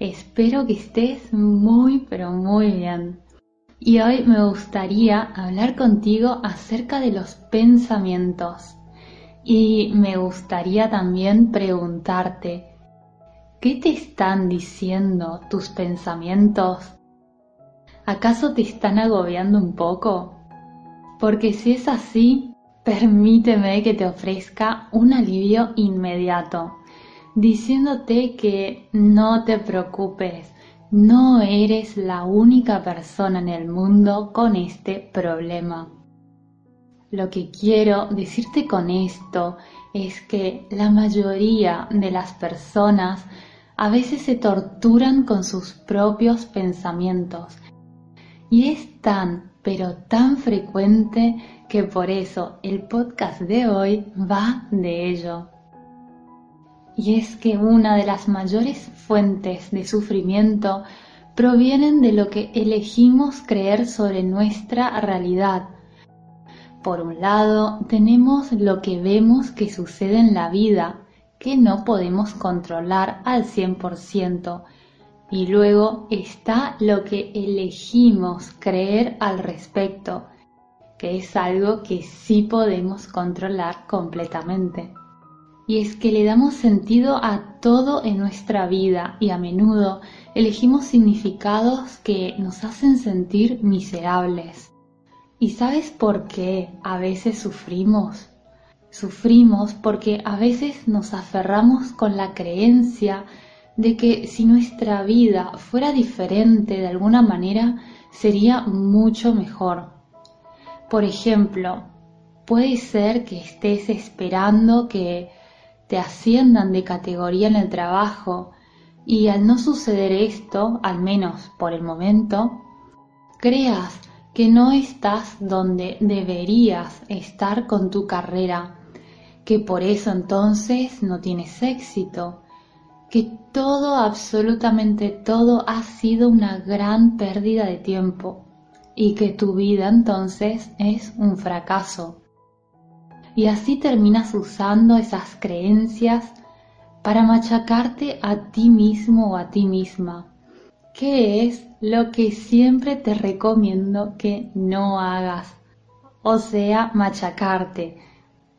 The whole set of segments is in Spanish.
Espero que estés muy, pero muy bien. Y hoy me gustaría hablar contigo acerca de los pensamientos. Y me gustaría también preguntarte, ¿qué te están diciendo tus pensamientos? ¿Acaso te están agobiando un poco? Porque si es así, permíteme que te ofrezca un alivio inmediato, diciéndote que no te preocupes, no eres la única persona en el mundo con este problema. Lo que quiero decirte con esto es que la mayoría de las personas a veces se torturan con sus propios pensamientos y es tan pero tan frecuente que por eso el podcast de hoy va de ello. Y es que una de las mayores fuentes de sufrimiento provienen de lo que elegimos creer sobre nuestra realidad. Por un lado, tenemos lo que vemos que sucede en la vida, que no podemos controlar al 100%, y luego está lo que elegimos creer al respecto, que es algo que sí podemos controlar completamente. Y es que le damos sentido a todo en nuestra vida y a menudo elegimos significados que nos hacen sentir miserables. ¿Y sabes por qué a veces sufrimos? Sufrimos porque a veces nos aferramos con la creencia de que si nuestra vida fuera diferente de alguna manera, sería mucho mejor. Por ejemplo, puede ser que estés esperando que te asciendan de categoría en el trabajo y al no suceder esto, al menos por el momento, creas que no estás donde deberías estar con tu carrera, que por eso entonces no tienes éxito, que todo, absolutamente todo, ha sido una gran pérdida de tiempo y que tu vida entonces es un fracaso. Y así terminas usando esas creencias para machacarte a ti mismo o a ti misma, que es lo que siempre te recomiendo que no hagas, o sea, machacarte.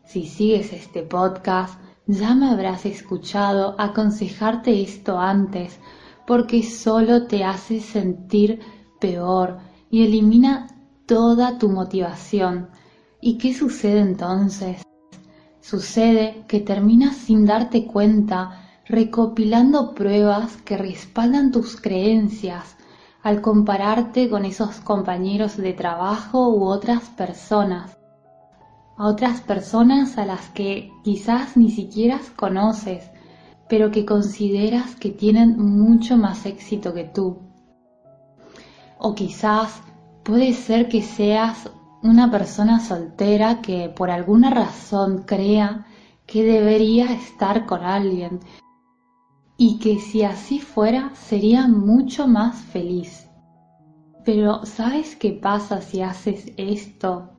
Si sigues este podcast, ya me habrás escuchado aconsejarte esto antes, porque solo te hace sentir peor y elimina toda tu motivación. ¿Y qué sucede entonces? Sucede que terminas sin darte cuenta recopilando pruebas que respaldan tus creencias al compararte con esos compañeros de trabajo u otras personas a otras personas a las que quizás ni siquiera conoces, pero que consideras que tienen mucho más éxito que tú. O quizás puede ser que seas una persona soltera que por alguna razón crea que debería estar con alguien y que si así fuera sería mucho más feliz. Pero ¿sabes qué pasa si haces esto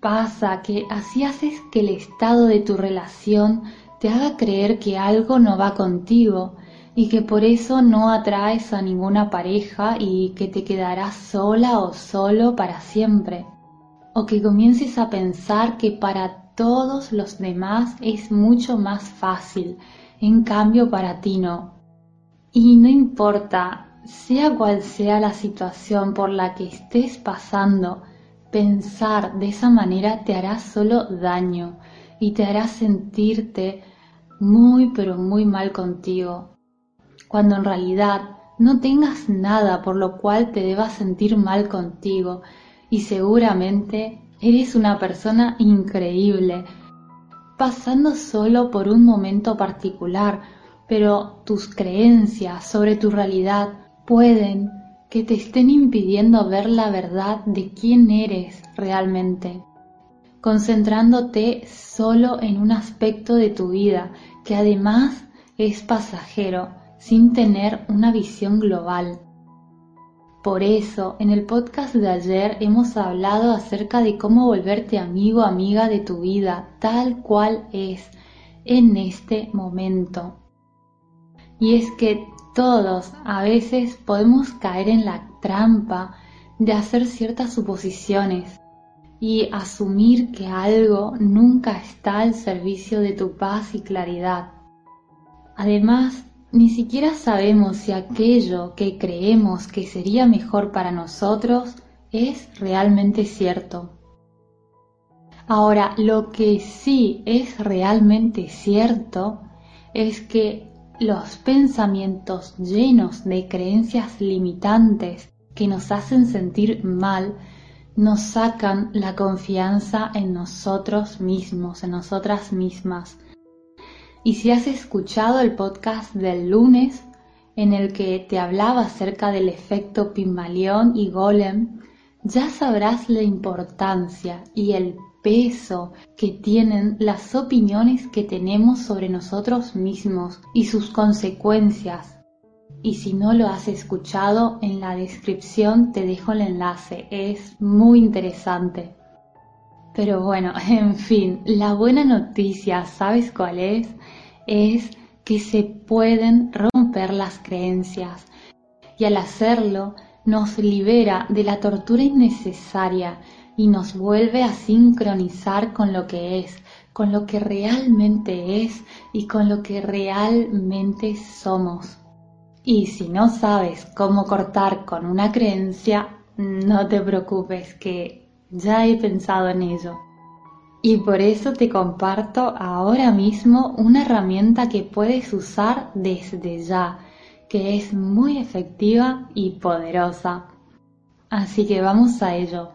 pasa que así haces que el estado de tu relación te haga creer que algo no va contigo y que por eso no atraes a ninguna pareja y que te quedarás sola o solo para siempre. O que comiences a pensar que para todos los demás es mucho más fácil, en cambio para ti no. Y no importa, sea cual sea la situación por la que estés pasando, Pensar de esa manera te hará solo daño y te hará sentirte muy pero muy mal contigo, cuando en realidad no tengas nada por lo cual te debas sentir mal contigo y seguramente eres una persona increíble, pasando solo por un momento particular, pero tus creencias sobre tu realidad pueden que te estén impidiendo ver la verdad de quién eres realmente, concentrándote solo en un aspecto de tu vida que además es pasajero, sin tener una visión global. Por eso, en el podcast de ayer hemos hablado acerca de cómo volverte amigo amiga de tu vida tal cual es en este momento. Y es que todos a veces podemos caer en la trampa de hacer ciertas suposiciones y asumir que algo nunca está al servicio de tu paz y claridad. Además, ni siquiera sabemos si aquello que creemos que sería mejor para nosotros es realmente cierto. Ahora, lo que sí es realmente cierto es que los pensamientos llenos de creencias limitantes que nos hacen sentir mal nos sacan la confianza en nosotros mismos, en nosotras mismas. Y si has escuchado el podcast del lunes en el que te hablaba acerca del efecto Pygmalion y Golem, ya sabrás la importancia y el peso que tienen las opiniones que tenemos sobre nosotros mismos y sus consecuencias. Y si no lo has escuchado, en la descripción te dejo el enlace, es muy interesante. Pero bueno, en fin, la buena noticia, ¿sabes cuál es? Es que se pueden romper las creencias y al hacerlo nos libera de la tortura innecesaria y nos vuelve a sincronizar con lo que es, con lo que realmente es y con lo que realmente somos. Y si no sabes cómo cortar con una creencia, no te preocupes que ya he pensado en ello. Y por eso te comparto ahora mismo una herramienta que puedes usar desde ya, que es muy efectiva y poderosa. Así que vamos a ello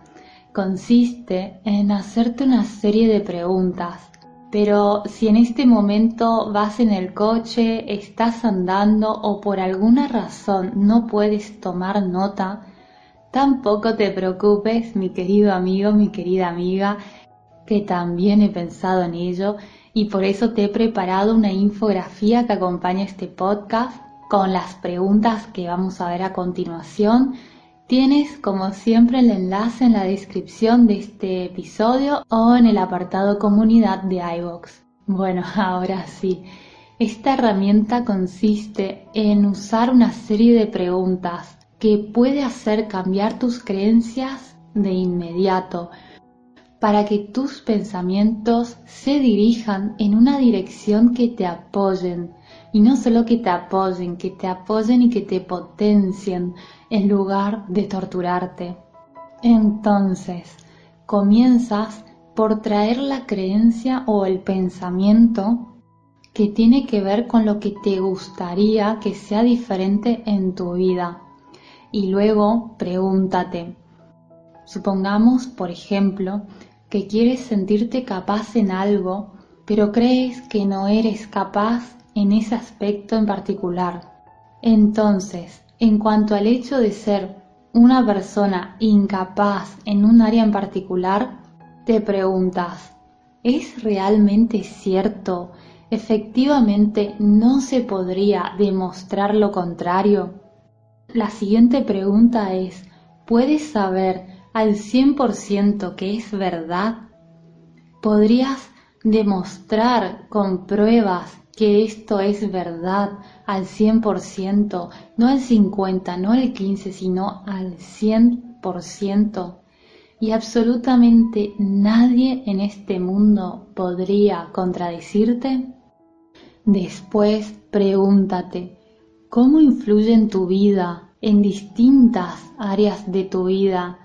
consiste en hacerte una serie de preguntas. Pero si en este momento vas en el coche, estás andando o por alguna razón no puedes tomar nota, tampoco te preocupes, mi querido amigo, mi querida amiga, que también he pensado en ello y por eso te he preparado una infografía que acompaña este podcast con las preguntas que vamos a ver a continuación. Tienes como siempre el enlace en la descripción de este episodio o en el apartado comunidad de iVoox. Bueno, ahora sí, esta herramienta consiste en usar una serie de preguntas que puede hacer cambiar tus creencias de inmediato para que tus pensamientos se dirijan en una dirección que te apoyen y no solo que te apoyen, que te apoyen y que te potencien en lugar de torturarte. Entonces, comienzas por traer la creencia o el pensamiento que tiene que ver con lo que te gustaría que sea diferente en tu vida. Y luego pregúntate, supongamos, por ejemplo, que quieres sentirte capaz en algo, pero crees que no eres capaz en ese aspecto en particular. Entonces, en cuanto al hecho de ser una persona incapaz en un área en particular, te preguntas, ¿es realmente cierto? ¿Efectivamente no se podría demostrar lo contrario? La siguiente pregunta es, ¿puedes saber al 100% que es verdad? ¿Podrías demostrar con pruebas que esto es verdad al 100%, no al 50, no al 15, sino al 100%. Y absolutamente nadie en este mundo podría contradecirte. Después pregúntate, ¿cómo influye en tu vida, en distintas áreas de tu vida,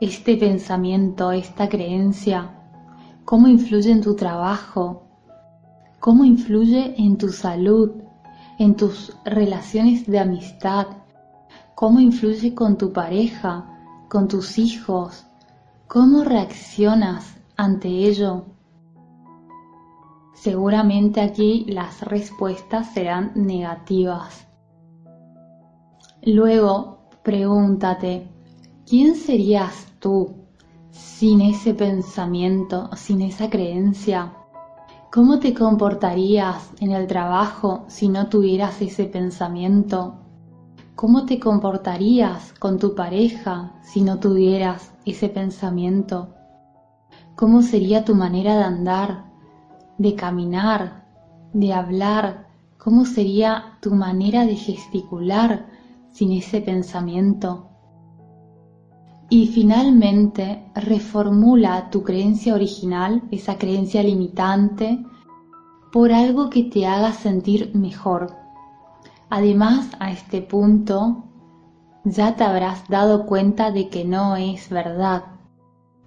este pensamiento, esta creencia? ¿Cómo influye en tu trabajo, cómo influye en tu salud, en tus relaciones de amistad, cómo influye con tu pareja, con tus hijos, cómo reaccionas ante ello. Seguramente aquí las respuestas serán negativas. Luego Pregúntate, ¿quién serías tú sin ese pensamiento, sin esa creencia? ¿Cómo te comportarías en el trabajo si no tuvieras ese pensamiento? ¿Cómo te comportarías con tu pareja si no tuvieras ese pensamiento? ¿Cómo sería tu manera de andar, de caminar, de hablar? ¿Cómo sería tu manera de gesticular sin ese pensamiento? Y finalmente, reformula tu creencia original, esa creencia limitante, por algo que te haga sentir mejor. Además, a este punto, ya te habrás dado cuenta de que no es verdad.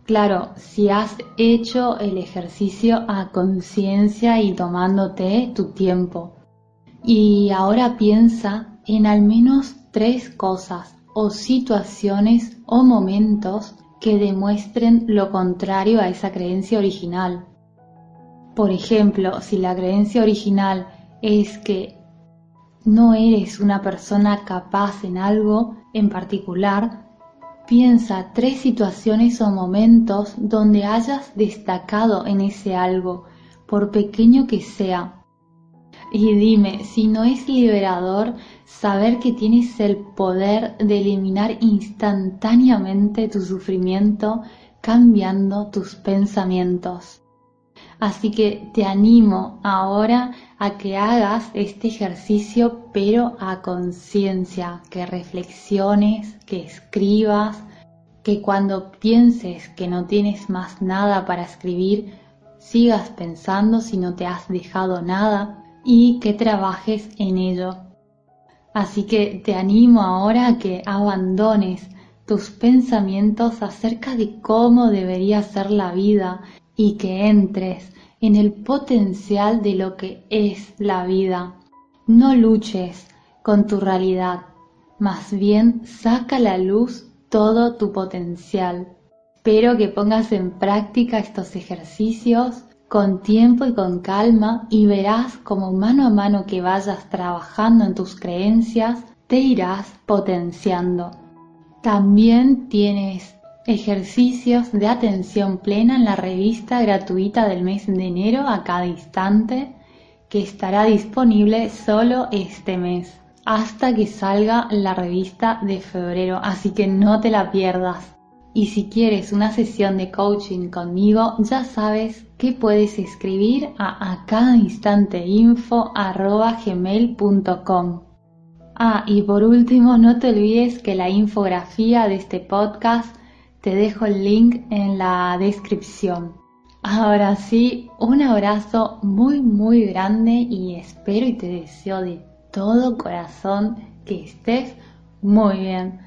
Claro, si has hecho el ejercicio a conciencia y tomándote tu tiempo. Y ahora piensa en al menos tres cosas o situaciones o momentos que demuestren lo contrario a esa creencia original. Por ejemplo, si la creencia original es que no eres una persona capaz en algo en particular, piensa tres situaciones o momentos donde hayas destacado en ese algo, por pequeño que sea, y dime si no es liberador saber que tienes el poder de eliminar instantáneamente tu sufrimiento cambiando tus pensamientos. Así que te animo ahora a que hagas este ejercicio pero a conciencia, que reflexiones, que escribas, que cuando pienses que no tienes más nada para escribir, sigas pensando si no te has dejado nada y que trabajes en ello. Así que te animo ahora a que abandones tus pensamientos acerca de cómo debería ser la vida y que entres en el potencial de lo que es la vida. No luches con tu realidad, más bien saca a la luz todo tu potencial. Espero que pongas en práctica estos ejercicios con tiempo y con calma y verás como mano a mano que vayas trabajando en tus creencias, te irás potenciando. También tienes ejercicios de atención plena en la revista gratuita del mes de enero a cada instante que estará disponible solo este mes hasta que salga la revista de febrero, así que no te la pierdas. Y si quieres una sesión de coaching conmigo, ya sabes que puedes escribir a, a cada instante gmail.com. Ah, y por último, no te olvides que la infografía de este podcast te dejo el link en la descripción. Ahora sí, un abrazo muy muy grande y espero y te deseo de todo corazón que estés muy bien.